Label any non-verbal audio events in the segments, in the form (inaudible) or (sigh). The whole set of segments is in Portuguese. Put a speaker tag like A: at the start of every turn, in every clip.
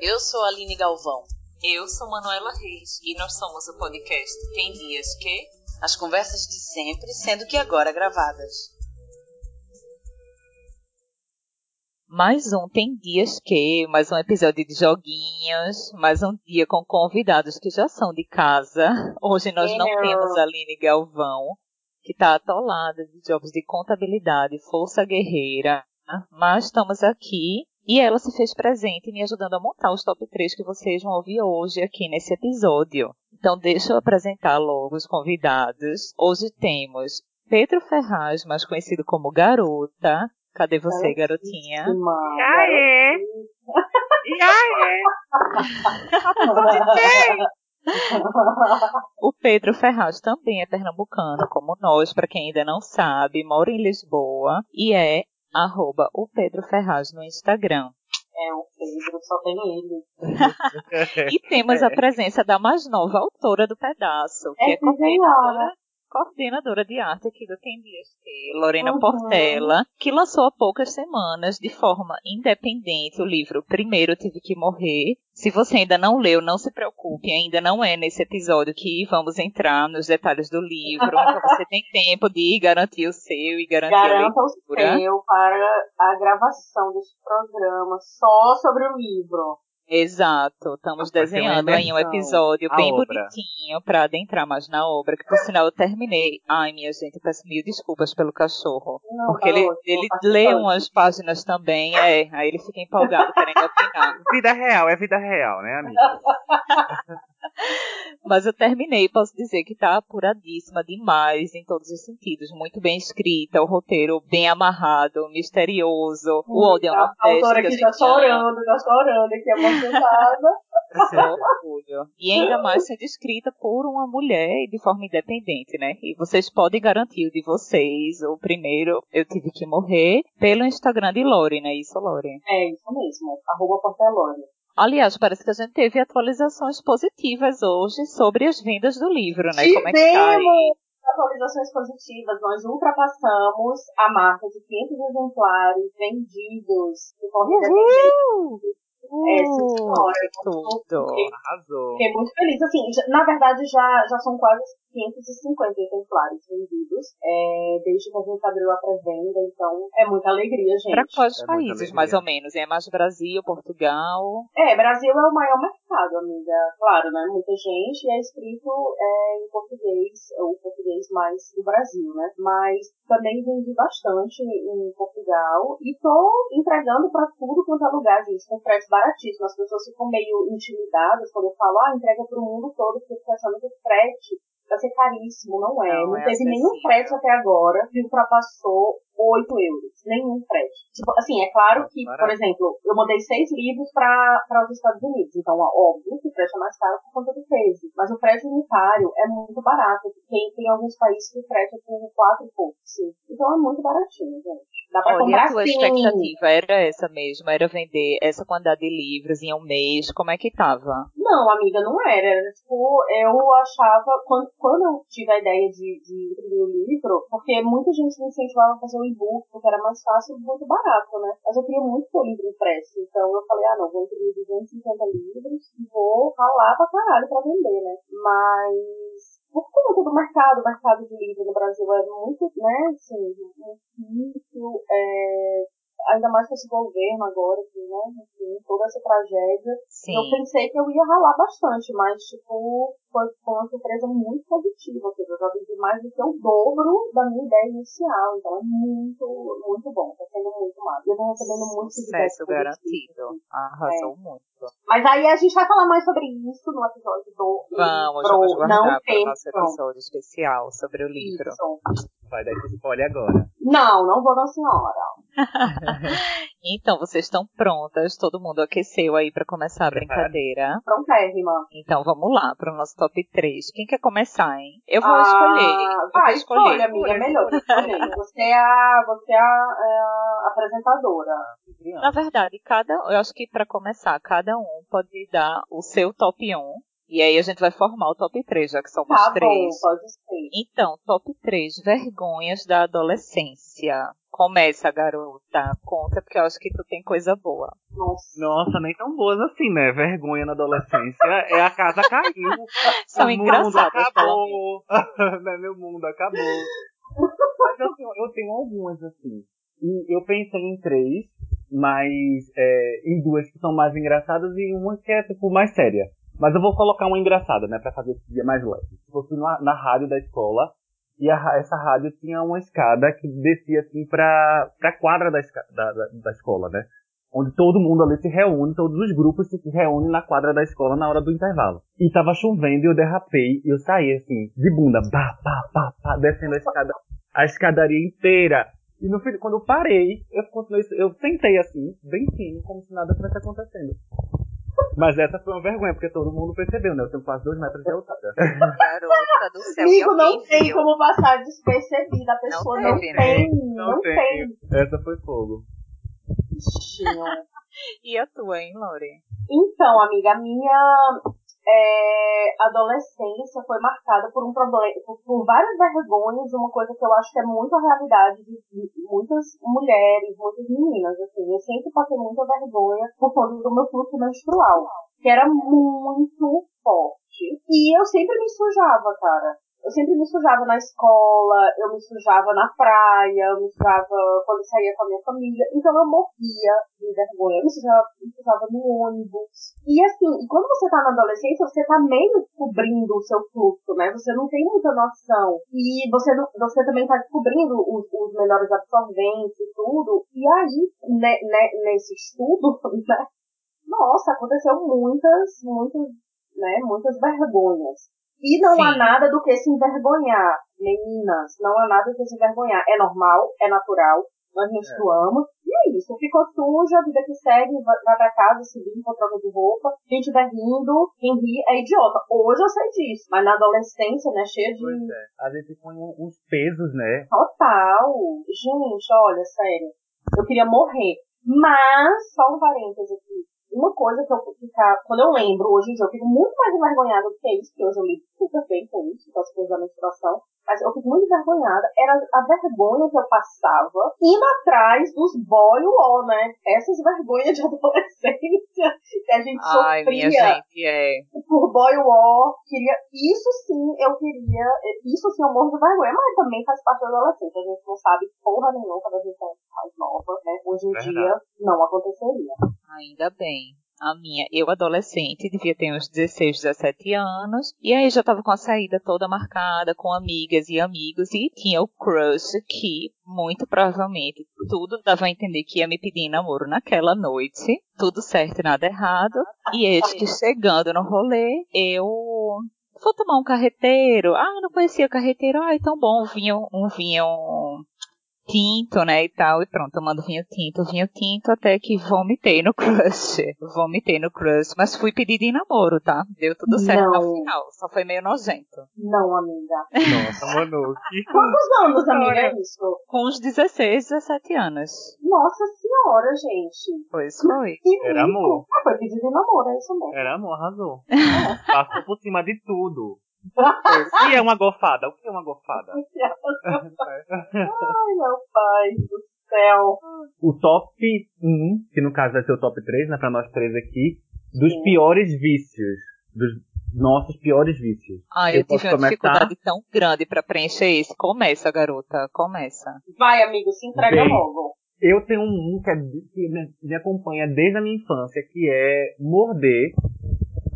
A: Eu sou a Aline Galvão.
B: Eu sou Manuela Reis e nós somos o podcast Tem Dias Que.
A: As conversas de sempre, sendo que agora gravadas.
C: Mais um Tem Dias Que, mais um episódio de joguinhos, mais um dia com convidados que já são de casa. Hoje nós não temos a Aline Galvão, que está atolada de jogos de contabilidade, força guerreira, mas estamos aqui e ela se fez presente me ajudando a montar os top 3 que vocês vão ouvir hoje aqui nesse episódio. Então deixa eu apresentar logo os convidados. Hoje temos Pedro Ferraz, mais conhecido como Garota. Cadê você, garotinha?
D: Já é. Já é.
C: o Pedro Ferraz também é pernambucano, como nós, para quem ainda não sabe, mora em Lisboa e é arroba o Pedro Ferraz no Instagram.
D: É, o Pedro, só tem ele.
C: e temos a (laughs) presença da mais nova autora do pedaço, que é, é coordenadora coordenadora de arte aqui do Tem Dias Que, Lorena uhum. Portela, que lançou há poucas semanas, de forma independente, o livro Primeiro Tive Que Morrer. Se você ainda não leu, não se preocupe, ainda não é nesse episódio que vamos entrar nos detalhes do livro, então (laughs) você tem tempo de garantir o seu e garantir
D: Garanta
C: a leitura.
D: o seu para a gravação desse programa só sobre o livro.
C: Exato, estamos desenhando aí um episódio bem obra. bonitinho para adentrar mais na obra, que por sinal eu terminei. Ai, minha gente, peço mil desculpas pelo cachorro. Não, porque ele, ele lê umas páginas também, é, aí ele fica empolgado querendo opinar. (laughs)
E: Vida real, é vida real, né, amiga? (laughs)
C: Mas eu terminei, posso dizer que está apuradíssima demais em todos os sentidos. Muito bem escrita, o roteiro bem amarrado, misterioso, hum, o ódio é uma
D: A autora aqui já chorando, já chorando, aqui emocionada. (laughs)
C: orgulho. E ainda mais sendo escrita por uma mulher de forma independente, né? E vocês podem garantir o de vocês. O primeiro, eu tive que morrer, pelo Instagram de Lore, né? Isso, Lore?
D: É, isso mesmo. Arroba Portelore.
C: Aliás, parece que a gente teve atualizações positivas hoje sobre as vendas do livro, né?
D: Tivemos
C: Como é que tá aí?
D: atualizações positivas. Nós ultrapassamos a marca de 500 exemplares vendidos de forma independente. É, senhora.
C: Tudo.
D: Fiquei, fiquei muito feliz. Assim, na verdade, já, já são quase 550 exemplares vendidos, é, desde que a gente abriu a pré-venda, então é muita alegria, gente.
C: Para quais é países, mais ou menos? É mais Brasil, Portugal?
D: É, Brasil é o maior mercado, amiga. Claro, né? Muita gente é escrito é, em português, o português mais do Brasil, né? Mas também vendi bastante em Portugal e tô entregando para tudo quanto é lugar, gente, com frete baratíssimo. As pessoas ficam meio intimidadas quando eu falo, ah, entrega para o mundo todo, porque fica achando que o frete vai ser caríssimo, não é. Não, não é teve nenhum frete até agora que ultrapassou 8 euros. Nenhum frete. Tipo, assim, é claro que, por exemplo, eu mandei seis livros para os Estados Unidos. Então, óbvio que o frete é mais caro por conta do peso. Mas o frete unitário é muito barato. Tem, tem alguns países que o frete é por 4 e pouco. Então é muito baratinho, gente. Dá pra
C: Olha,
D: comprar
C: a tua
D: sim.
C: expectativa era essa mesmo? Era vender essa quantidade de livros em um mês? Como é que tava?
D: Não, amiga, não era. Tipo, eu achava, quando, quando eu tive a ideia de, de imprimir o livro, porque muita gente me incentivava a fazer o e-book, porque era mais fácil e muito barato, né? Mas eu queria muito ter o livro impresso. Então eu falei, ah, não, vou imprimir 250 livros e vou ralar pra caralho pra vender, né? Mas por conta do mercado, o mercado de livro no Brasil é muito, né, assim, muito difícil, é, ainda mais com esse governo agora, assim, né? Enfim, toda essa tragédia.
C: Sim.
D: Eu pensei que eu ia ralar bastante, mas, tipo, foi, foi uma surpresa muito positiva. Ou seja, eu já vendi mais do que o dobro da minha ideia inicial. Então é muito, muito bom. Tá sendo muito massa. Eu tô recebendo muito.
C: Sucesso garantido. Arrasou é. muito.
D: Mas aí a gente vai falar mais sobre isso no episódio do
C: Vamos,
D: livro.
C: vamos guardar
D: Não
C: para o nosso episódio especial sobre o livro.
D: Isso.
E: Vai dar esse spoiler agora.
D: Não, não vou, não, senhora. (laughs)
C: então, vocês estão prontas? Todo mundo aqueceu aí para começar a brincadeira?
D: Prontérrima.
C: Então, vamos lá para o nosso top 3. Quem quer começar, hein? Eu vou
D: ah,
C: escolher.
D: Vai,
C: vou escolher.
D: escolha, amiga. É melhor escolher. (laughs) Você é a, você é a, é a apresentadora.
C: Na verdade, cada, eu acho que para começar, cada um pode dar o seu top 1 e aí a gente vai formar o top 3, já que somos
D: tá
C: três.
D: Bom, pode ser.
C: Então, top 3 vergonhas da adolescência. Começa, garota. Conta, porque eu acho que tu tem coisa boa.
D: Nossa.
E: Nossa, nem tão boas assim, né? Vergonha na adolescência. É a casa caiu. (laughs)
C: São
E: o mundo
C: engraçadas,
E: acabou. (laughs) né? Meu mundo acabou. Mas eu tenho, eu tenho algumas, assim. E eu pensei em três, mas é, em duas que são mais engraçadas e uma que é, tipo, mais séria. Mas eu vou colocar uma engraçada, né? Pra fazer esse dia mais leve. Eu fui na, na rádio da escola e a essa rádio tinha uma escada que descia, assim, pra, pra quadra da, da, da, escola, né? Onde todo mundo ali se reúne, todos os grupos se reúnem na quadra da escola na hora do intervalo. E tava chovendo e eu derrapei e eu saí, assim, de bunda, pá, pá, pá, pá, descendo a escada, a escadaria inteira. E no fim, quando eu parei, eu continuei, eu sentei assim, bem fino, como se nada tivesse acontecendo. Mas essa foi uma vergonha, porque todo mundo percebeu, né? Eu tenho quase dois metros de altura.
B: Garota do céu.
D: Amigo, não tem
B: viu?
D: como passar despercebida. A pessoa não,
B: teve, né?
D: tem, não, tem.
E: Essa foi fogo. (laughs)
C: E a tua, hein, Lore?
D: Então, amiga, a minha é, adolescência foi marcada por um problema, por, por várias vergonhas, uma coisa que eu acho que é muito a realidade de, de muitas mulheres, muitas meninas, assim. Eu sempre passei muita vergonha por conta do meu fluxo menstrual, que era muito forte. E eu sempre me sujava, cara. Eu sempre me sujava na escola, eu me sujava na praia, eu me sujava quando saía com a minha família. Então eu morria de vergonha. Eu me sujava, me sujava no ônibus. E assim, quando você tá na adolescência, você tá meio descobrindo o seu fluxo, né? Você não tem muita noção. E você, você também tá descobrindo os, os melhores absorventes e tudo. E aí, né, né, nesse estudo, (laughs) né? Nossa, aconteceu muitas, muitas, né, muitas vergonhas. E não há
C: Sim.
D: nada do que se envergonhar, meninas. Não há nada do que se envergonhar. É normal, é natural. Nós menstruamos. E é isso. Ficou suja, a vida que segue, vai pra casa, se limpa, troca de roupa. Quem estiver rindo, quem ri é idiota. Hoje eu sei disso. Mas na adolescência, né, cheia de
E: Pois é. A gente põe uns pesos, né?
D: Total. Gente, olha, sério. Eu queria morrer. Mas, só um parêntese aqui. Uma coisa que eu ficar. Quando eu lembro, hoje em dia, eu fico muito mais envergonhada do que isso, porque hoje eu lido super bem com isso, com as coisas da menstruação. Mas eu fico muito envergonhada. Era a vergonha que eu passava indo atrás dos boy war, né? Essas vergonhas de (laughs) adolescência que a gente
C: Ai,
D: sofria
C: minha gente, é.
D: por boy war, queria, isso sim eu queria, isso sim eu morro de vergonha, mas também faz parte da adolescência, a gente não sabe porra nenhuma quando a gente é mais nova, né, hoje em
E: Verdade.
D: dia não aconteceria.
C: Ainda bem. A minha, eu adolescente, devia ter uns 16, 17 anos, e aí já tava com a saída toda marcada, com amigas e amigos, e tinha o crush que, muito provavelmente, tudo dava a entender que ia me pedir em namoro naquela noite, tudo certo e nada errado, e eis que chegando no rolê, eu vou tomar um carreteiro, ah, não conhecia o carreteiro, ah, então bom, um um vinho tinto, né, e tal, e pronto, tomando vinho tinto, vinho tinto, até que vomitei no (laughs) crush, vomitei no crush, mas fui pedido em namoro, tá? Deu tudo certo
D: Não.
C: no final, só foi meio nojento.
D: Não, amiga.
E: Nossa, Manu, que
D: Quantos anos, amiga, é isso?
C: Com uns 16, 17 anos.
D: Nossa senhora, gente.
C: Pois foi.
D: Que
E: Era amor.
D: Ah, foi pedido em namoro, é isso mesmo.
E: Era amor, arrasou. (laughs) Passou por cima de tudo. O que é uma gofada? O que é uma gofada?
D: Ai, meu pai do céu.
E: o top 1, que no caso vai ser o top 3, né, pra nós três aqui, dos
D: Sim.
E: piores vícios. Dos nossos piores vícios.
C: Ah, eu,
E: Eu
C: tive uma
E: começar?
C: dificuldade tão grande pra preencher isso. Começa, garota, começa.
D: Vai, amigo, se entrega
E: Bem.
D: logo.
E: Eu tenho um que, é, que me, acompanha desde a minha infância, que é morder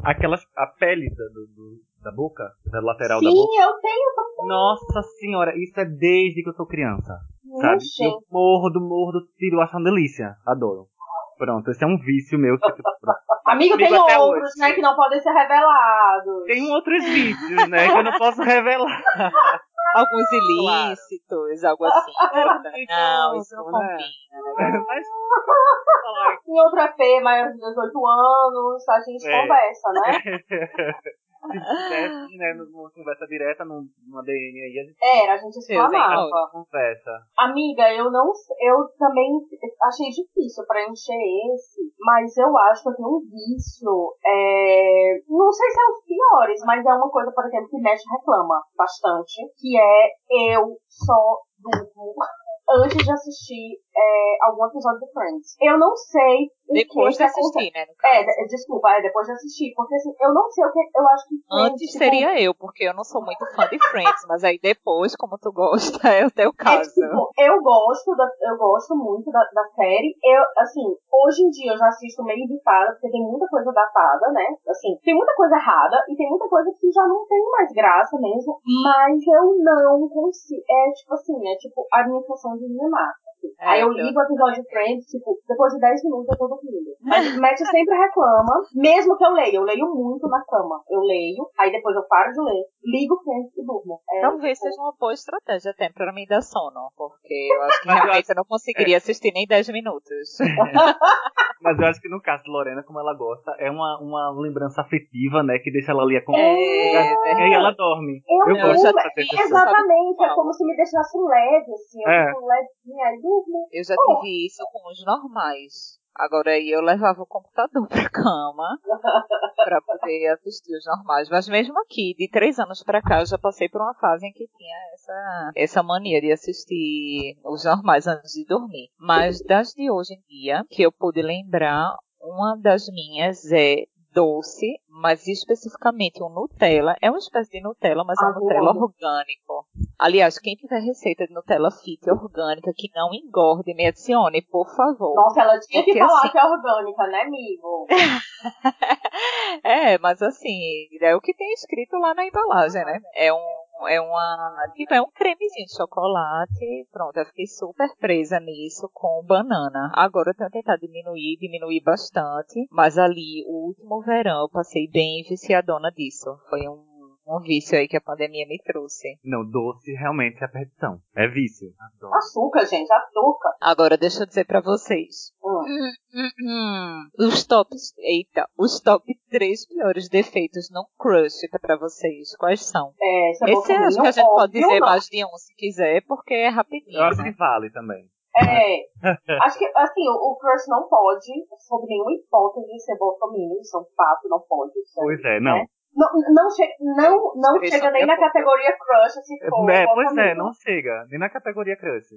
E: aquelas, a pele do- do- da boca, da lateral da
D: Sim,
E: boca.
D: eu tenho também.
E: Nossa senhora, isso é desde que eu sou criança. Sabe? Eu mordo, mordo, tiro, acho uma delícia. Adoro. Pronto, esse é um vício meu. Que.
D: Amigo, tem outros,
E: hoje.
D: né, que não podem ser revelados.
E: Tem outros vícios, né, que eu não posso revelar. (laughs)
C: Alguns
E: Claro.
C: ilícitos, algo assim. (laughs) Não, isso não
E: né?
C: combina, né, garota? (laughs)
E: Mas,
D: Em outra P, maior de 18 anos, a gente
E: É.
D: conversa, né?
E: Se tivesse, né, numa conversa direta, num- numa DM aí, a gente
D: Era, a gente
C: hein,
D: explanava.
E: conversa.
D: Amiga, eu não eu também achei difícil preencher esse, mas eu acho que eu tenho um vício. é, não sei se é os piores, mas é uma coisa, por exemplo, que Mesh reclama bastante, que é eu só durmo (laughs) antes de assistir é, algum episódio de Friends. Eu não sei o
C: Depois
D: que
C: de
D: que
C: assistir, né?
D: É, de- desculpa, é depois de assistir, porque assim, eu não sei o que. Eu acho que. Friends,
C: Antes
D: tipo,
C: seria eu, porque eu não sou muito fã de Friends, mas aí depois, como tu gosta, (laughs) é o teu
D: É,
C: caso.
D: tipo, eu gosto, da, eu gosto muito da, da série. Eu, assim, hoje em dia eu já assisto meio irritada, porque tem muita coisa datada, né? Assim, tem muita coisa errada e tem muita coisa que já não tem mais graça mesmo. Mas eu não consigo. É tipo assim, é tipo a minha função de me amar.
C: É,
D: Aí eu
C: eu-
D: ligo o episódio de Friends, tipo, depois de 10 minutos eu tô dormindo. (laughs) Mas Matt sempre reclama, mesmo que eu leia. Eu leio muito na cama. Eu leio, aí depois eu paro de ler, ligo Friends e durmo. É,
C: Talvez seja uma boa estratégia até pra mim dar sono, porque eu acho que
E: eu
C: realmente eu não conseguiria assistir nem 10 minutos. (laughs)
E: Mas eu acho que no caso de Lorena, como ela gosta, é uma, uma lembrança afetiva, né? Que deixa ela ali acompanhada.
C: É,
E: E aí ela dorme.
D: Eu,
E: Eu
C: Não,
E: gosto.
D: Exatamente, é como se me deixasse leve, assim, eu
E: É.
D: fico levinha aí durmo.
C: Eu já tive isso com os normais. Agora aí eu levava o computador (laughs) pra cama (laughs) pra poder assistir os normais. Mas mesmo aqui, de três anos pra cá, eu já passei por uma fase em que tinha essa, essa mania de assistir os normais antes de dormir. Mas das de hoje em dia, que eu pude lembrar, uma das minhas é doce, mas especificamente um Nutella. É uma espécie de Nutella, mas é um Nutella orgânico. Aliás, quem tiver receita de Nutella fit orgânica que não engorde, me adicione, por favor.
D: Nossa, ela tinha que
C: Porque
D: falar
C: assim-
D: que é orgânica, né, amigo? (laughs)
C: É, mas assim, é o que tem escrito lá na embalagem, né? É um é uma, tipo, é um cremezinho de chocolate. Pronto, eu fiquei super presa nisso com banana. Agora eu tenho tentado diminuir, diminuir bastante, mas ali o último verão eu passei bem viciadona disso. Foi um um vício aí que a pandemia me trouxe.
E: Não, doce realmente é a perdição. É vício. Adoro.
D: Açúcar, gente, açúcar.
C: Agora deixa eu dizer pra vocês.
D: Hum.
C: Hum, hum, hum. Os tops, eita, os top 3 piores defeitos no crush pra vocês, quais são?
D: É, se é
C: Esse acho que a gente pode dizer mais de um se quiser, porque é rapidinho.
E: Eu acho
C: né?
E: que vale também.
D: É, (laughs) acho que, assim, o, o crush não pode, sob nenhuma hipótese, ser bolsominion, isso é um fato, não pode. é-
E: Pois é, não.
D: né? Não, não, chega, não, não chega nem na categoria crush, se for.
E: É, pois é, não chega. Nem na categoria crush.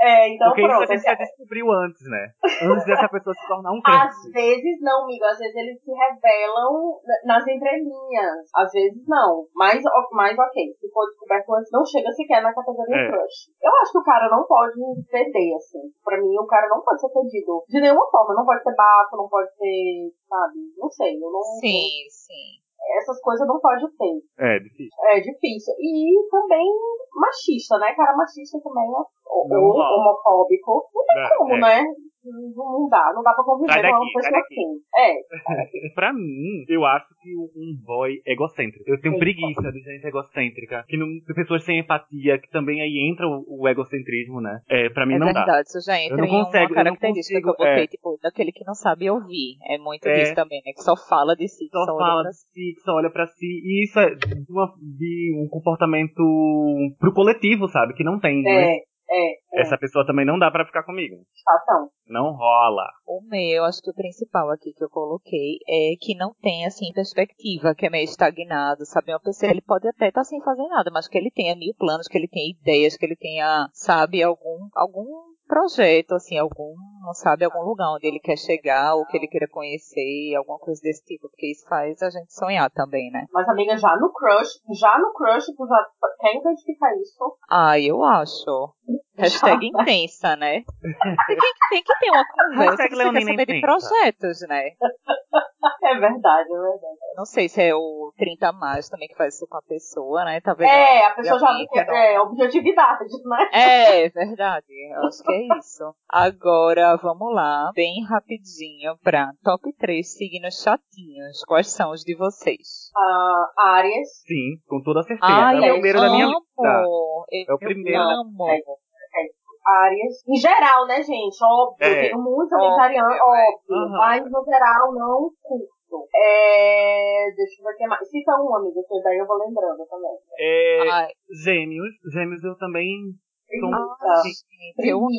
D: É, então
E: Porque isso
D: pronto.
E: a gente já descobriu antes, né? Antes dessa (laughs) pessoa se tornar um
D: Às
E: crush.
D: vezes não, amigo. Às vezes eles se revelam na- nas entrelinhas. Às vezes não. Mas, mas ok. Se for descoberto antes, não chega sequer na categoria
E: É.
D: crush. Eu acho que o cara não pode ceder, assim. Pra mim, o cara não pode ser cedido. De nenhuma forma. Não pode ser bafo, não pode ser, sabe? Não sei. Eu não,
C: Sim, sim.
D: Essas coisas não pode ter.
E: É, difícil.
D: É difícil. E também machista, né? Cara machista também é
E: Não
D: homofóbico. Não tem
E: É,
D: como,
E: é.
D: né? Não não dá, não dá pra conviver
E: Sai
D: com uma
E: daqui,
D: pessoa
E: daqui.
D: assim. É, (laughs)
E: Pra mim, eu acho que um boy egocêntrico. Eu tenho
D: Sim.
E: preguiça de gente egocêntrica. Que não, de pessoas sem empatia, que também aí entra o, o egocentrismo, né? É, pra mim
C: É
E: não dá.
C: verdade, isso já entra
E: não
C: em
E: consigo, eu
C: uma
E: não
C: característica
E: consigo,
C: que eu botei,
E: é.
C: tipo, daquele que não sabe ouvir. É muito
E: É.
C: disso também, né? Que só fala de si, que
E: Só
C: olha
E: fala
C: pra
E: de si, que só olha pra si. E isso é de, uma- de um comportamento pro coletivo, sabe? Que não tem. né?
D: É, é, é.
E: Essa pessoa também não dá pra ficar comigo.
D: Situação.
E: Não rola.
C: O meu, acho que o principal aqui que eu coloquei é que não tem, assim, perspectiva, que é meio estagnado, sabe? Uma pessoa, ele pode até estar sem fazer nada, mas que ele tenha mil planos, que ele tenha ideias, que ele tenha, sabe, algum, algum projeto, assim, algum, sabe, algum lugar onde ele quer chegar, ou que ele queira conhecer, alguma coisa desse tipo, porque isso faz a gente sonhar também, né?
D: Mas, amiga, já no crush, já no crush, tu já quer identificar isso?
C: Ah, eu acho. (laughs) Hashtag intensa, né? Tem que, tem que ter uma conversa
E: Hashtag
C: que você quer saber de
E: intensa.
C: projetos, né?
D: É verdade, é verdade.
C: Não sei se é o 30 mais também que faz isso com a pessoa, né? Talvez.
D: É, a pessoa já
C: não.
D: é objetividade, (laughs) né?
C: É, verdade. Eu acho que é isso. Agora, vamos lá, bem rapidinho pra top 3 signos chatinhos. Quais são os de vocês?
D: Ah, áreas,
E: Sim, com toda certeza.
C: Ai,
E: é o primeiro
C: eu
E: da minha
C: amo.
E: lista.
C: Eu,
E: É o primeiro da-
C: amo.
D: áreas. Em geral, né, gente? Óbvio,
E: É.
D: tenho muitos
C: Óbvio,
D: amigos
C: é.
D: óbvio.
E: Aham.
D: Mas no geral não curto. É, deixa eu ver o que mais. Cita um, amigo, que daí eu vou lembrando também.
E: É,
C: Ai,
E: gêmeos. Gêmeos eu também. um-
C: gente, eu amo.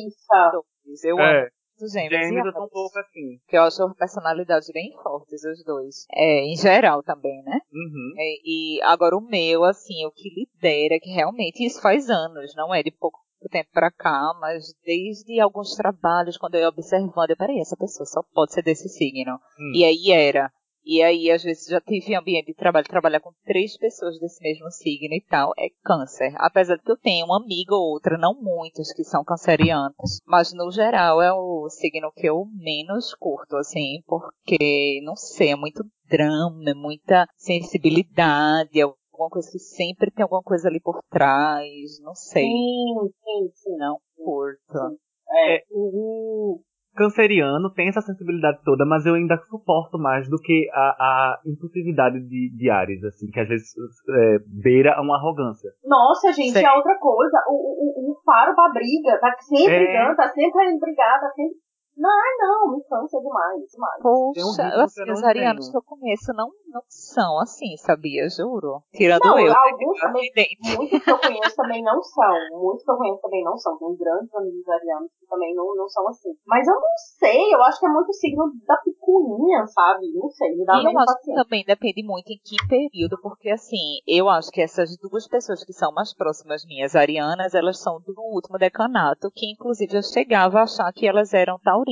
C: Eu
E: é,
C: amo os gêmeos.
E: gêmeos eu tô um pouco assim.
C: Que eu acho personalidades bem fortes, os dois. É, em geral também, né?
E: Uhum.
C: É, e agora o meu, assim, o que lidera, que realmente isso faz anos, não é de pouco, tempo pra cá, mas desde alguns trabalhos, quando eu ia observando, eu, peraí, essa pessoa só pode ser desse signo.
E: Hum.
C: E aí era. E aí, às vezes, já tive ambiente de trabalho, trabalhar com três pessoas desse mesmo signo e tal, é câncer. Apesar de que eu tenho uma amiga ou outra, não muitas, que são cancerianas, mas no geral é o signo que eu menos curto, assim, porque, não sei, é muito drama, é muita sensibilidade, é alguma coisa que sempre tem alguma coisa ali por trás, não sei.
D: Sim, sim, sim.
C: Não curto.
E: É, o, o canceriano tem essa sensibilidade toda, mas eu ainda suporto mais do que a, a impulsividade de, de Ares, assim, que às vezes é, beira uma arrogância.
D: Nossa, gente,
C: Sei.
D: é outra coisa. O, o, o faro pra briga, tá sempre
E: É.
D: brigando, tá sempre brigar, tá sempre. Não, não, me cansa demais, demais.
E: Um
C: Poxa,
E: ritmo
C: assim, os arianos que eu conheço não, não são assim, sabia? Juro. Tirando
D: Não,
C: eu.
D: alguns também, (laughs) muitos que eu conheço também não são. Muitos que eu conheço também não são. Tem grandes amigos arianos que também não, não são assim. Mas eu não sei, eu acho que é muito signo da picuinha, sabe? Não sei, me dá
C: E eu acho que também depende muito em que período, porque assim, eu acho que essas duas pessoas que são mais próximas minhas, arianas, elas são do último decanato, que inclusive eu chegava a achar que elas eram taurinas.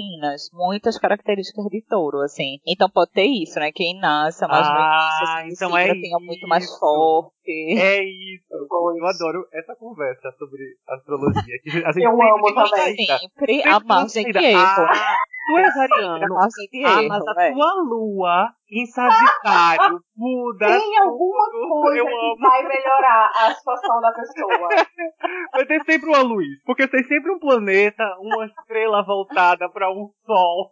C: Muitas características de touro, assim. Então pode ter isso, né? Quem nasce mais no
E: Ah,
C: início, assim,
E: então
C: o signo
E: é
C: tenha muito mais
E: isso.
C: forte.
E: É isso.
D: Pois.
E: Eu adoro essa conversa sobre astrologia. que a gente
D: Eu amo também.
C: Sempre
E: sempre
C: a margem de
E: considera,
C: erro.
E: Ah, tu és ariano. Ah, mas a
C: é.
E: tua lua em Sagitário (laughs) muda
D: Tem alguma
E: tudo.
D: coisa que vai melhorar a situação da pessoa. (laughs)
E: Vai ter sempre uma luz. Porque tem sempre um planeta, uma estrela voltada pra um sol.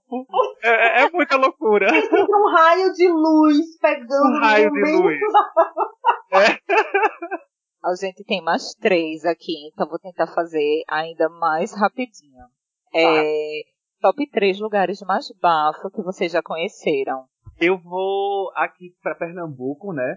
E: É, é- é muita loucura.
D: Tem sempre um raio de luz pegando
E: Um raio de luz.
D: da (laughs)
C: A gente tem mais três aqui, então vou tentar fazer ainda mais rapidinho. É, top três lugares mais bafo que vocês já conheceram.
E: Eu vou aqui pra Pernambuco, né?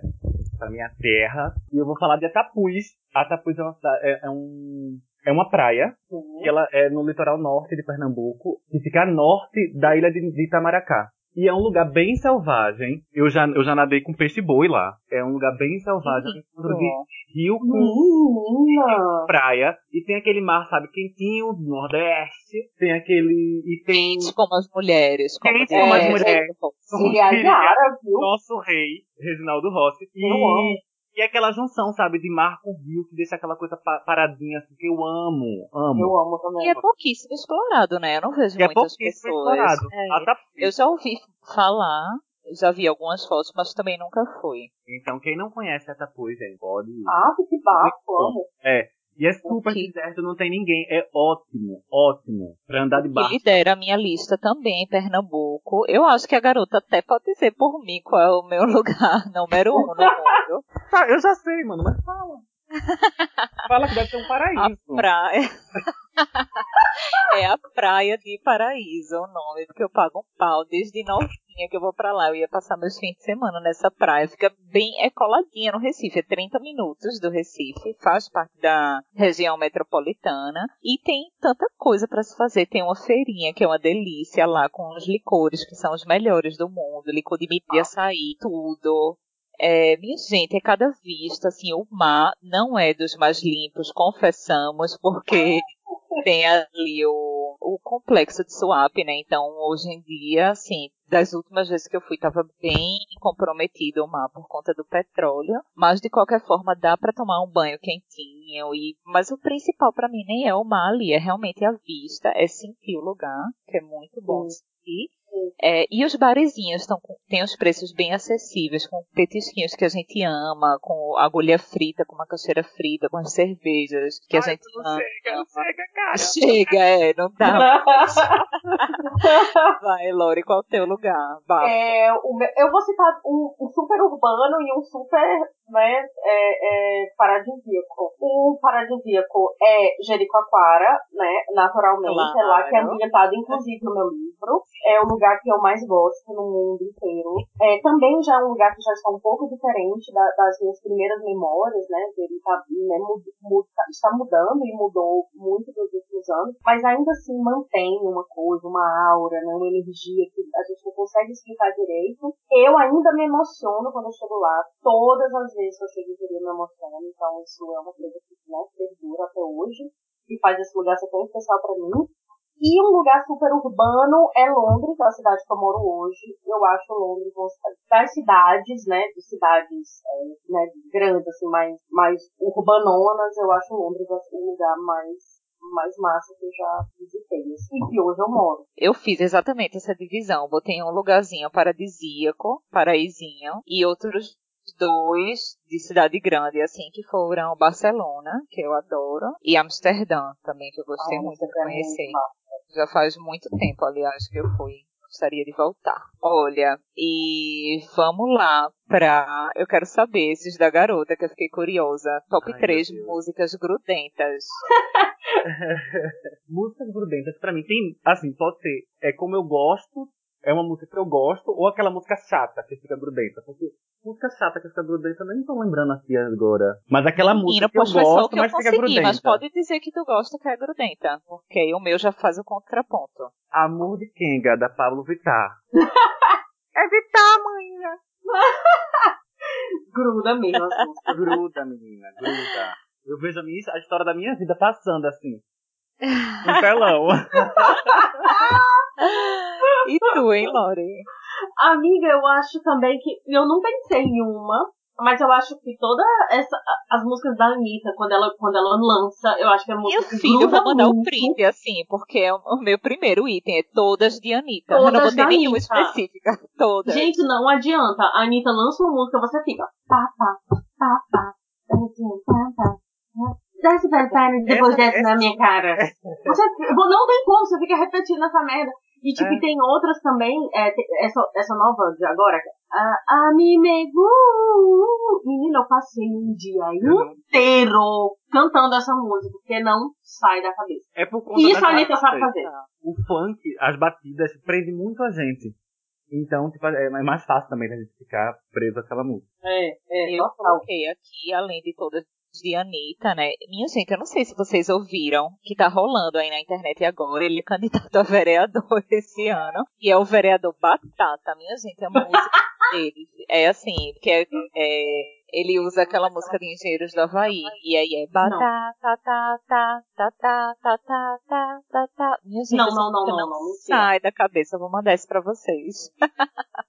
E: Pra minha terra. E eu vou falar de Atapuz. Atapuz é uma, é, é um, é uma praia. E ela é no litoral norte de Pernambuco. Que fica a norte da ilha de, de Itamaracá. E é um lugar bem selvagem. Eu já, eu já nadei com peixe-boi lá. É um lugar bem selvagem. De
C: lindo.
E: rio com
D: Menina!
E: praia. E tem aquele mar, sabe, quentinho, do nordeste. Tem aquele... E tem
C: Quente como as mulheres. Como
E: Quente
C: diz
D: como as
E: mulheres.
D: é
E: nosso rei, Reginaldo Rossi. E,
D: Eu amo.
E: e aquela junção, sabe, de mar com rio, que deixa aquela coisa pa- paradinha, assim, que eu amo, amo.
D: Eu amo
C: E
D: também.
C: é pouquíssimo explorado, né? Eu não vejo
E: E é
C: muitas
E: pouquíssimo
C: pessoas.
E: explorado.
C: É.
E: Atapuz.
C: Eu já ouvi falar, já vi algumas fotos, mas também nunca fui.
E: Então, quem não conhece Atapuz, gente, pode ir.
D: Ah, que bafo, amo.
E: E é super
C: que-
E: deserto, não tem ninguém. É ótimo, ótimo. Pra andar de barco.
C: lidera a minha lista também, Pernambuco. Eu acho que a garota até pode dizer por mim qual é o meu (laughs) lugar número um no mundo.
E: Tá, (laughs) eu já sei, mano, mas fala. (laughs) fala que deve ser um
C: A
E: paraíso.
C: praia. é a praia de Paraíso o nome, porque eu pago um pau desde novinha que eu vou pra lá. Eu ia passar meus fins de semana nessa praia. Fica bem, é coladinha no Recife, é 30 minutos do Recife, faz parte da região metropolitana e tem tanta coisa pra se fazer. Tem uma feirinha que é uma delícia lá com os licores que são os melhores do mundo, licor de de açaí, tudo. É, minha gente, é cada vista, assim, o mar não é dos mais limpos, confessamos, porque (laughs) tem ali o, o complexo de Suape, né? Então, hoje em dia, assim, das últimas vezes que eu fui, estava bem comprometido o mar por conta do petróleo, mas de qualquer forma dá para tomar um banho quentinho e, mas o principal para mim nem é o mar ali, é realmente a vista, é sentir o lugar, que é muito bom
D: Sim.
C: sentir. É, e os barezinhos estão têm os preços bem acessíveis, com petisquinhos que a gente ama, com agulha frita, com macaxeira frita, com as cervejas que a
E: Ai,
C: gente
E: não
C: ama.
E: chega, não chega, cara.
C: Chega, é, não dá. (laughs) Vai, Lori, qual é o teu lugar?
D: É, meu- eu vou citar um, um super urbano e um super né, é, é, paradisíaco. O paradisíaco é Jericoacoara, né, naturalmente, é lá que é
C: Claro.
D: ambientado, inclusive, o meu livro. É o lugar que eu mais gosto no mundo inteiro. É, também já é um lugar que já está um pouco diferente da- das minhas primeiras memórias, né, ele tá, né, mu- mu- está mudando e mudou muito nos últimos anos, mas ainda assim mantém uma coisa, uma aura, né, uma energia que a gente não consegue explicar direito. Eu ainda me emociono quando eu chego lá. Todas as vezes que eu chego Jeri eu me emociono, então isso é uma coisa que né, perdura até hoje. que faz esse lugar ser tão especial para mim. E um lugar super urbano é Londres, que é a cidade que eu moro hoje. Eu acho Londres das cidades, né, de cidades é, né, grandes, assim, mais, mais urbanonas, eu acho Londres o lugar mais mais massa que eu já visitei, assim, e que hoje eu moro.
C: Eu fiz exatamente essa divisão. Botei um lugarzinho paradisíaco, paraísinho, e outros dois de cidade grande, assim, que foram Barcelona, que eu adoro, e Amsterdã também, que eu gostei ah, muito de conhecer. Já faz muito tempo, aliás, que eu fui. Gostaria de voltar. Olha, e vamos lá pra. Eu quero saber esses da garota, que eu fiquei curiosa. Top Ai, 3 músicas grudentas. (laughs)
E: músicas grudentas, pra mim, tem. Assim, pode ser. É como eu gosto, é uma música que eu gosto, ou aquela música chata que fica grudenta. Porque música chata que fica grudenta, nem tô lembrando aqui agora. Mas aquela Menina, música que eu gosto, que mas consegui, fica grudenta.
C: Mas pode dizer que tu gosta que é grudenta, porque o meu já faz o contraponto.
E: Amor de Kenga, da Pablo Vittar. (laughs)
C: é Vittar, manhã. (laughs)
D: gruda mesmo.
E: gruda, menina, gruda. Eu vejo a, minha, a história da minha vida passando assim. (laughs) Um telão.
C: e tu, hein, Lore?
D: Amiga, eu acho também que. Eu não pensei em uma, mas eu acho que toda essa. As músicas da Anitta, quando ela, quando ela lança, eu acho que é música
C: Meu filho, eu vou mandar o um print, assim, porque é o meu primeiro item é todas de Anitta. Todas eu não botei nenhuma específica. (laughs) Todas.
D: Gente, não adianta. A Anitta lança uma música, você fica. Pá, pá, pá, pá. Desce pra depois desce na minha cara. Você, não tem como, você fica repetindo essa merda. E, tipo, é. tem outras também, é, essa, essa nova de agora, a, a Mimegu. Menina, eu passei um dia inteiro cantando essa música, porque não sai da cabeça.
E: É por conta
D: Isso a Anitta sabe fazer.
E: O funk, as batidas, prende muito a gente. Então, tipo, é, é mais fácil também a gente ficar preso àquela música.
D: É, é.
C: Eu coloquei aqui, além de todas de Anitta, né? Minha gente, eu não sei se vocês ouviram que tá rolando aí na internet agora. Ele é candidato a vereador (laughs) esse ano. E é o vereador Batata. Minha gente, a música (laughs) dele é assim, que é, é ele usa aquela música de Engenheiros do Havaí. E aí é batata, tá, tá, tá, tá, tá, tá, tá, tá, tá, tá. Minha gente,
D: não, não, não, não, não,
C: sai da cabeça. Eu vou mandar isso pra vocês.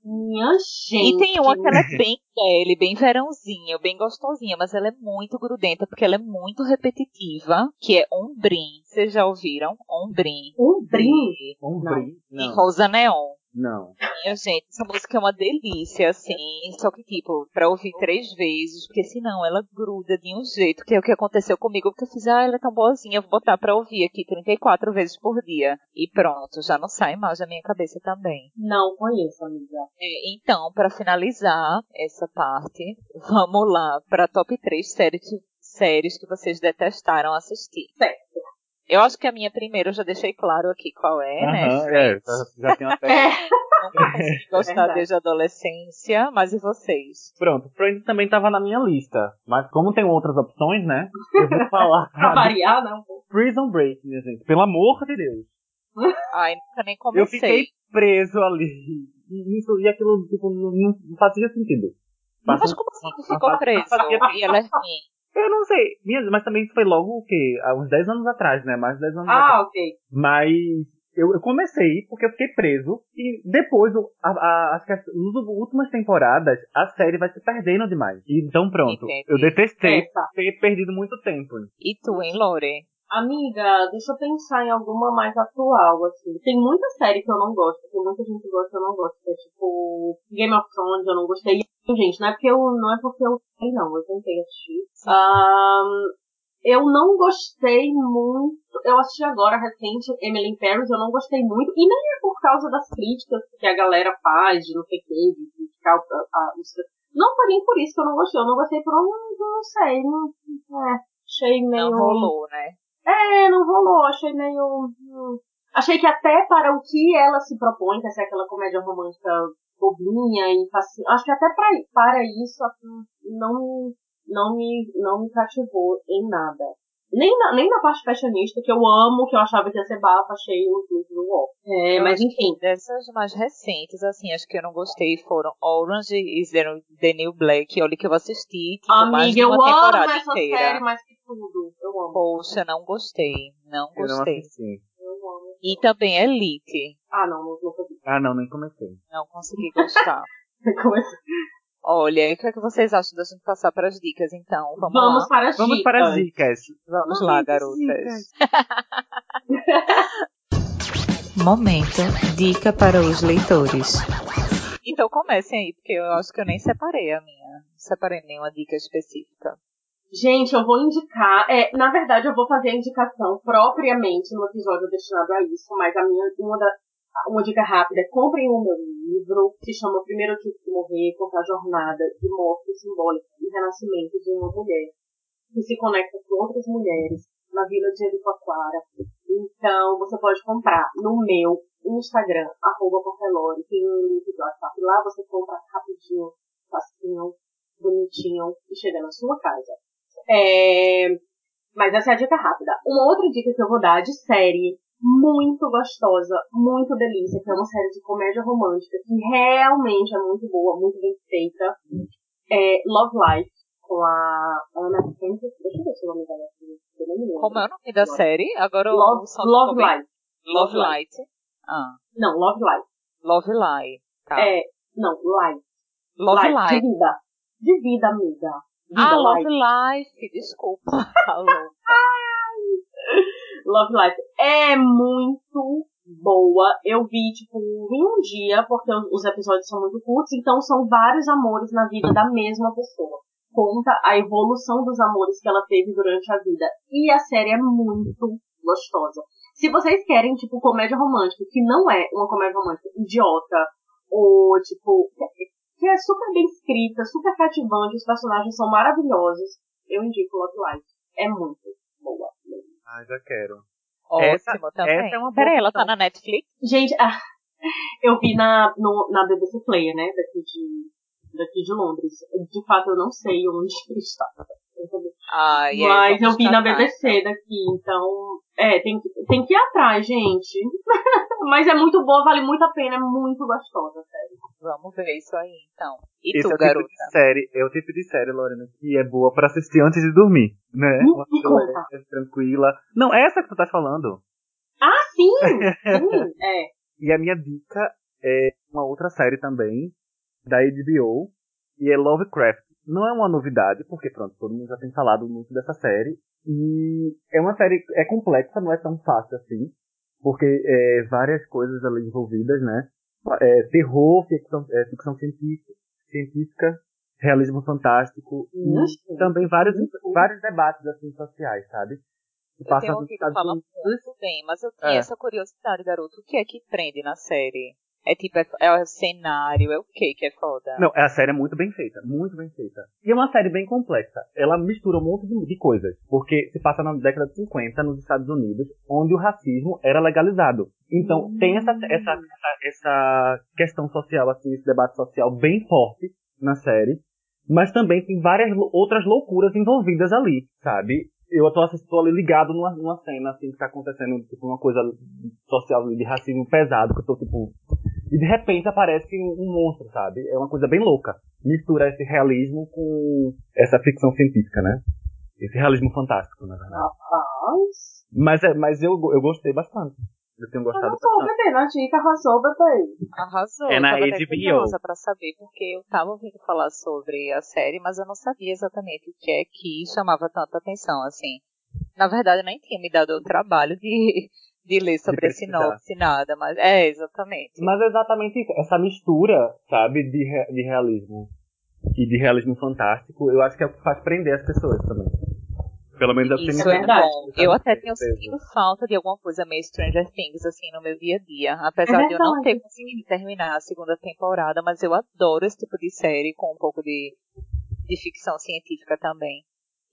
D: Minha gente.
C: E tem uma que ela é bem (laughs) pele, bem verãozinha, bem gostosinha, mas ela é muito grudenta porque ela é muito repetitiva, que é Ombrim. Vocês já ouviram? Ombrim.
D: Ombrim?
E: Ombrim? Não.
C: E Rosa Neon.
E: Não.
C: Minha gente, essa música é uma delícia, assim. Só que, tipo, pra ouvir três vezes, porque senão ela gruda de um jeito, que é o que aconteceu comigo, porque eu fiz, ah, ela é tão boazinha, vou botar pra ouvir aqui 34 vezes por dia. E pronto, já não sai mais da minha cabeça também.
D: Não conheço, amiga.
C: É, então, para finalizar essa parte, vamos lá pra top 3 séries, séries que vocês detestaram assistir.
D: Certo.
C: Eu acho que a minha primeira eu já deixei claro aqui qual é, né?
E: É, já, já tem até.
C: Não consegui gostar é desde a adolescência, mas e vocês?
E: Pronto, Friends também estava na minha lista. Mas como tem outras opções, né? Eu vou (laughs) falar.
D: pra variar, não.
E: Prison Break, minha gente. Pelo amor de Deus.
C: Ai, nunca nem comecei.
E: Eu fiquei preso ali. E, isso, e aquilo, tipo, não, não fazia sentido.
C: Mas como assim que ficou preso? (laughs) E ela é ruim.
E: Eu não sei, mas também foi logo o quê? Há uns 10 anos atrás, né? Mais de 10 anos
D: ah,
E: atrás.
D: Ah, ok.
E: Mas eu, eu, comecei porque eu fiquei preso e depois, a, a, acho que as, nas últimas temporadas, a série vai se perdendo demais. Então pronto, Entendi. eu detestei ter perdido muito tempo.
C: E tu, hein, Lore?
D: Amiga, deixa eu pensar em alguma mais atual, assim. Tem muita série que eu não gosto, tem muita gente que gosta e eu não gosto. Que é tipo Game of Thrones, eu não gostei. Gente, não é porque eu não é porque eu sei não, eu tentei assistir. Um, eu não gostei muito. Eu assisti agora recente Emily in Paris, eu não gostei muito. E nem é por causa das críticas que a galera faz, de não sei o que, de criticar a, Não foi nem por isso que eu não gostei. Eu não gostei por um. Não sei. Não, é, achei meio.
C: Não rolou, né?
D: É, não rolou, achei meio. Hum, achei que até para o que ela se propõe, que é ser aquela comédia romântica bobinha e fácil, acho que até pra, para isso não, não, me, não me cativou em nada. Nem na, nem na parte fashionista, que eu amo, que eu achava que ia ser bafo, achei o do UOL. É, mas enfim.
C: Dessas mais recentes, assim, acho que eu não gostei foram Orange is the, the New Black, olha que eu assisti, tipo,
D: Amiga,
C: mais de uma
D: eu
C: temporada
D: amo essa
C: inteira.
D: série, mas que tudo. Eu amo.
C: Poxa, não gostei. Não
E: Eu não
C: gostei.
E: assisti.
C: E também Elite.
D: Ah, não, não, não consegui.
E: Ah, não, nem comecei.
C: Não consegui gostar. (laughs)
D: Comecei.
C: Olha, o que, é que vocês acham da gente passar para as dicas, então? Vamos,
D: Vamos
C: lá.
D: para as
E: Vamos
D: dicas.
E: para as dicas.
C: Vamos lá, garotas. (laughs) Momento Dica para os leitores. Então comecem aí, porque eu acho que eu nem separei a minha. Não separei nenhuma dica específica.
D: Gente, eu vou indicar. É, na verdade, eu vou fazer a indicação propriamente no episódio destinado a isso, mas a minha uma, da, uma dica rápida é comprem o meu livro, que se chama Primeiro Tipo de Morrer, conta a jornada de morte simbólica e renascimento de uma mulher, que se conecta com outras mulheres na vila de Jericoacoara. Então, você pode comprar no meu Instagram, arroba Portelore, tem um link do WhatsApp lá, você compra rapidinho, facinho, bonitinho e chega na sua casa. É, Mas essa é a dica rápida. Uma outra dica que eu vou dar de série muito gostosa, muito delícia, que é uma série de comédia romântica que realmente é muito boa, muito bem feita. É Love Life, com a Ana Kendrick. Deixa eu ver se o nome dela me lembro.
C: Como é o nome da série? Agora
D: Love, Love Life.
C: Love Light. Ah,
D: Não, Love Life.
C: Love Light. Tá.
D: É, não, Life.
C: Love. Light.
D: De vida. De vida, amiga.
C: Ah,
D: Life.
C: Love Life. Desculpa. (laughs) Tá louca.
D: Love Life é muito boa. Eu vi, tipo, em um dia, porque os episódios são muito curtos, então são vários amores na vida da mesma pessoa. Conta a evolução dos amores que ela teve durante a vida. E a série é muito gostosa. Se vocês querem, tipo, comédia romântica, que não é uma comédia romântica idiota, ou, tipo, que é super bem escrita, super cativante, os personagens são maravilhosos, eu indico Love Life. É muito boa mesmo.
E: Ah, já quero.
C: Ótimo
E: Essa-
C: também.
E: essa é uma
C: Peraí, ela tá na Netflix?
D: Gente, ah, eu vi na, no, na BBC Player, né, daqui de, daqui de Londres. De fato, eu não sei onde (laughs) está.
C: Ah, e aí,
D: Mas eu vi na BBC daqui, então. É, tem, que- tem que ir atrás, gente. (laughs) Mas é muito boa, vale muito a pena, é muito gostosa, sério.
C: Vamos ver isso aí, então. E
E: Esse
C: tu,
E: é o
C: garota?
E: tipo de série, é o tipo de série, Lorena, que é boa pra assistir antes de dormir, né? Uma
D: me
E: coisa leve, tranquila. Não, essa que tu tá falando.
D: Ah, sim! (laughs) sim é.
E: E a minha dica é uma outra série também, da HBO, e é Lovecraft. Não é uma novidade, porque pronto, todo mundo já tem falado muito dessa série. E é uma série, é complexa, não é tão fácil assim, porque é várias coisas ali envolvidas, né? É, terror, ficção, é, ficção científica, científica, realismo fantástico,
D: Nossa.
E: e também vários, vários debates assim sociais, sabe? Que
C: Eu tenho ouvido
E: Estados
C: falar
E: Unidos.
C: muito bem, mas eu tinha
E: É.
C: essa curiosidade, garoto. O que é que prende na série? É tipo, é, é o cenário, é o que que é foda?
E: Não, a série é muito bem feita, muito bem feita. E é uma série bem complexa. Ela mistura um monte de, de coisas, porque se passa na década de 50 nos Estados Unidos, onde o racismo era legalizado. Então tem essa, essa, essa, essa questão social, assim, esse debate social bem forte na série, mas também tem várias outras loucuras envolvidas ali, sabe? Eu tô, tô ali ligado numa, numa cena, assim, que tá acontecendo, tipo, uma coisa social de racismo pesado, que eu tô, tipo, e de repente aparece um, um monstro, sabe? É uma coisa bem louca. Mistura esse realismo com essa ficção científica, né? Esse realismo fantástico, na verdade.
D: Rapaz.
E: Mas, é, mas eu, eu gostei bastante. Eu tenho gostado
D: Arrasou,
E: bastante.
D: bebê. Na dica, arrasou, bebê.
C: Arrasou.
E: É
C: eu
E: na
C: tava até
E: HBO.
C: curiosa pra saber, porque eu tava ouvindo falar sobre a série, mas eu não sabia exatamente o que é que chamava tanta atenção, assim. Na verdade, eu nem tinha me dado o trabalho de, (laughs) de ler sobre esse
E: pesquisar.
C: sinopse, nada, mas é, exatamente.
E: Mas é exatamente isso. Essa mistura, sabe, de, re- de realismo e de realismo fantástico, eu acho que é o que faz prender as pessoas também. Pelo menos é que
C: Isso é
D: verdade.
C: bom. Eu até tenho sentido falta de alguma coisa meio Stranger Things, assim, no meu dia a dia. Apesar
D: É
C: de eu não ter conseguido terminar a segunda temporada, mas eu adoro esse tipo de série com um pouco de, de ficção científica também.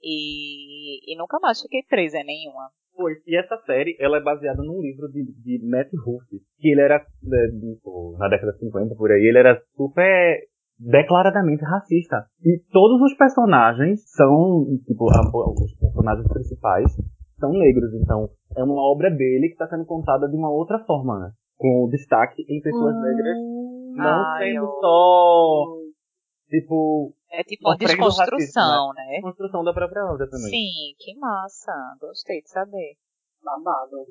C: E, e nunca mais fiquei presa em nenhuma.
E: Pois, e essa série, ela é baseada num livro de, de Matt Ruff, que ele era, né, tipo, na década de 50, por aí, ele era super declaradamente racista. E todos os personagens são, tipo, a- os personagens principais são negros, então é uma obra dele que está sendo contada de uma outra forma, né? Com destaque em pessoas negras, não
C: Ai,
E: sendo
C: eu-
E: só, tipo,
C: É tipo uma desconstrução, racismo, né?
E: Desconstrução da própria obra também.
C: Sim, que massa. Gostei de saber.
D: Babado.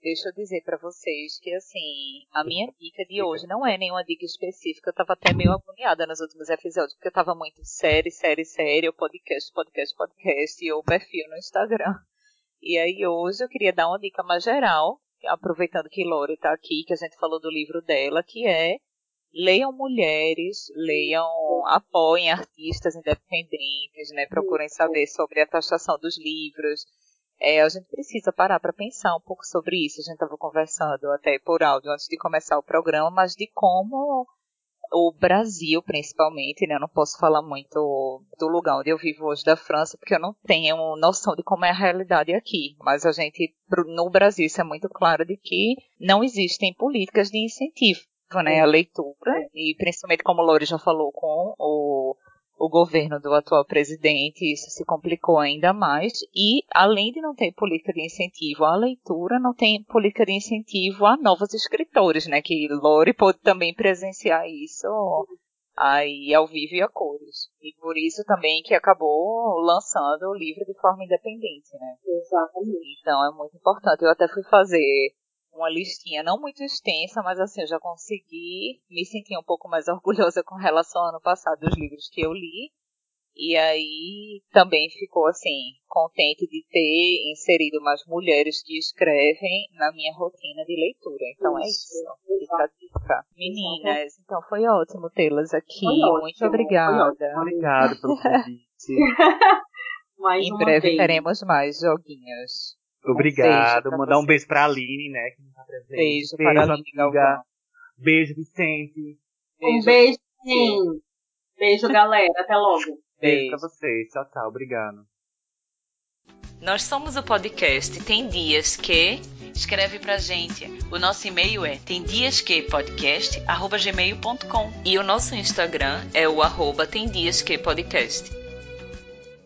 C: Deixa eu dizer para vocês que, assim, a minha dica de hoje não é nenhuma dica específica. Eu tava até meio agoniada nos últimos episódios, porque eu tava muito série, série, série, ou podcast, podcast, podcast, ou perfil no Instagram. E aí hoje eu queria dar uma dica mais geral, aproveitando que Lori tá aqui, que a gente falou do livro dela, que é leiam mulheres, leiam, apoiem artistas independentes, né? Procurem saber sobre a taxação dos livros, é, a gente precisa parar para pensar um pouco sobre isso. A gente estava conversando até por áudio antes de começar o programa, mas de como o Brasil, principalmente, né? Eu não posso falar muito do lugar onde eu vivo hoje da França, porque eu não tenho noção de como é a realidade aqui. Mas a gente, no Brasil, isso é muito claro de que não existem políticas de incentivo, né? A leitura, e principalmente como o Lori já falou com o o governo do atual presidente, isso se complicou ainda mais. E, além de não ter política de incentivo à leitura, não tem política de incentivo a novos escritores, né? Que Lori pôde também presenciar isso aí ao vivo e a cores. E por isso também que acabou lançando o livro de forma independente, né?
D: Exatamente.
C: Então é muito importante. Eu até fui fazer uma listinha não muito extensa, mas assim, eu já consegui me sentir um pouco mais (laughs) orgulhosa com relação ao ano passado dos livros que eu li. E aí também ficou assim, contente de ter inserido mais mulheres que escrevem na minha rotina de leitura. Então é isso. é isso. Fica a dica. Meninas, então foi ótimo tê-las aqui. Ótimo, Muito obrigada.
E: Obrigado pelo (laughs) convite.
C: em breve vez. teremos mais joguinhos.
E: Obrigado. Um Mandar um beijo pra Aline, né? Que não tá presente.
C: Beijo, beijo para Aline.
E: Beijo, Vicente.
D: Beijo. Um beijo, sim. Beijo, galera. Até logo. Beijo,
E: beijo pra vocês. Tchau, tchau. Obrigado.
B: Nós somos o podcast Tem Dias Que. Escreve pra gente. O nosso e-mail é temdiasquepodcast.gmail.com e o nosso Instagram é o arroba temdiasquepodcast.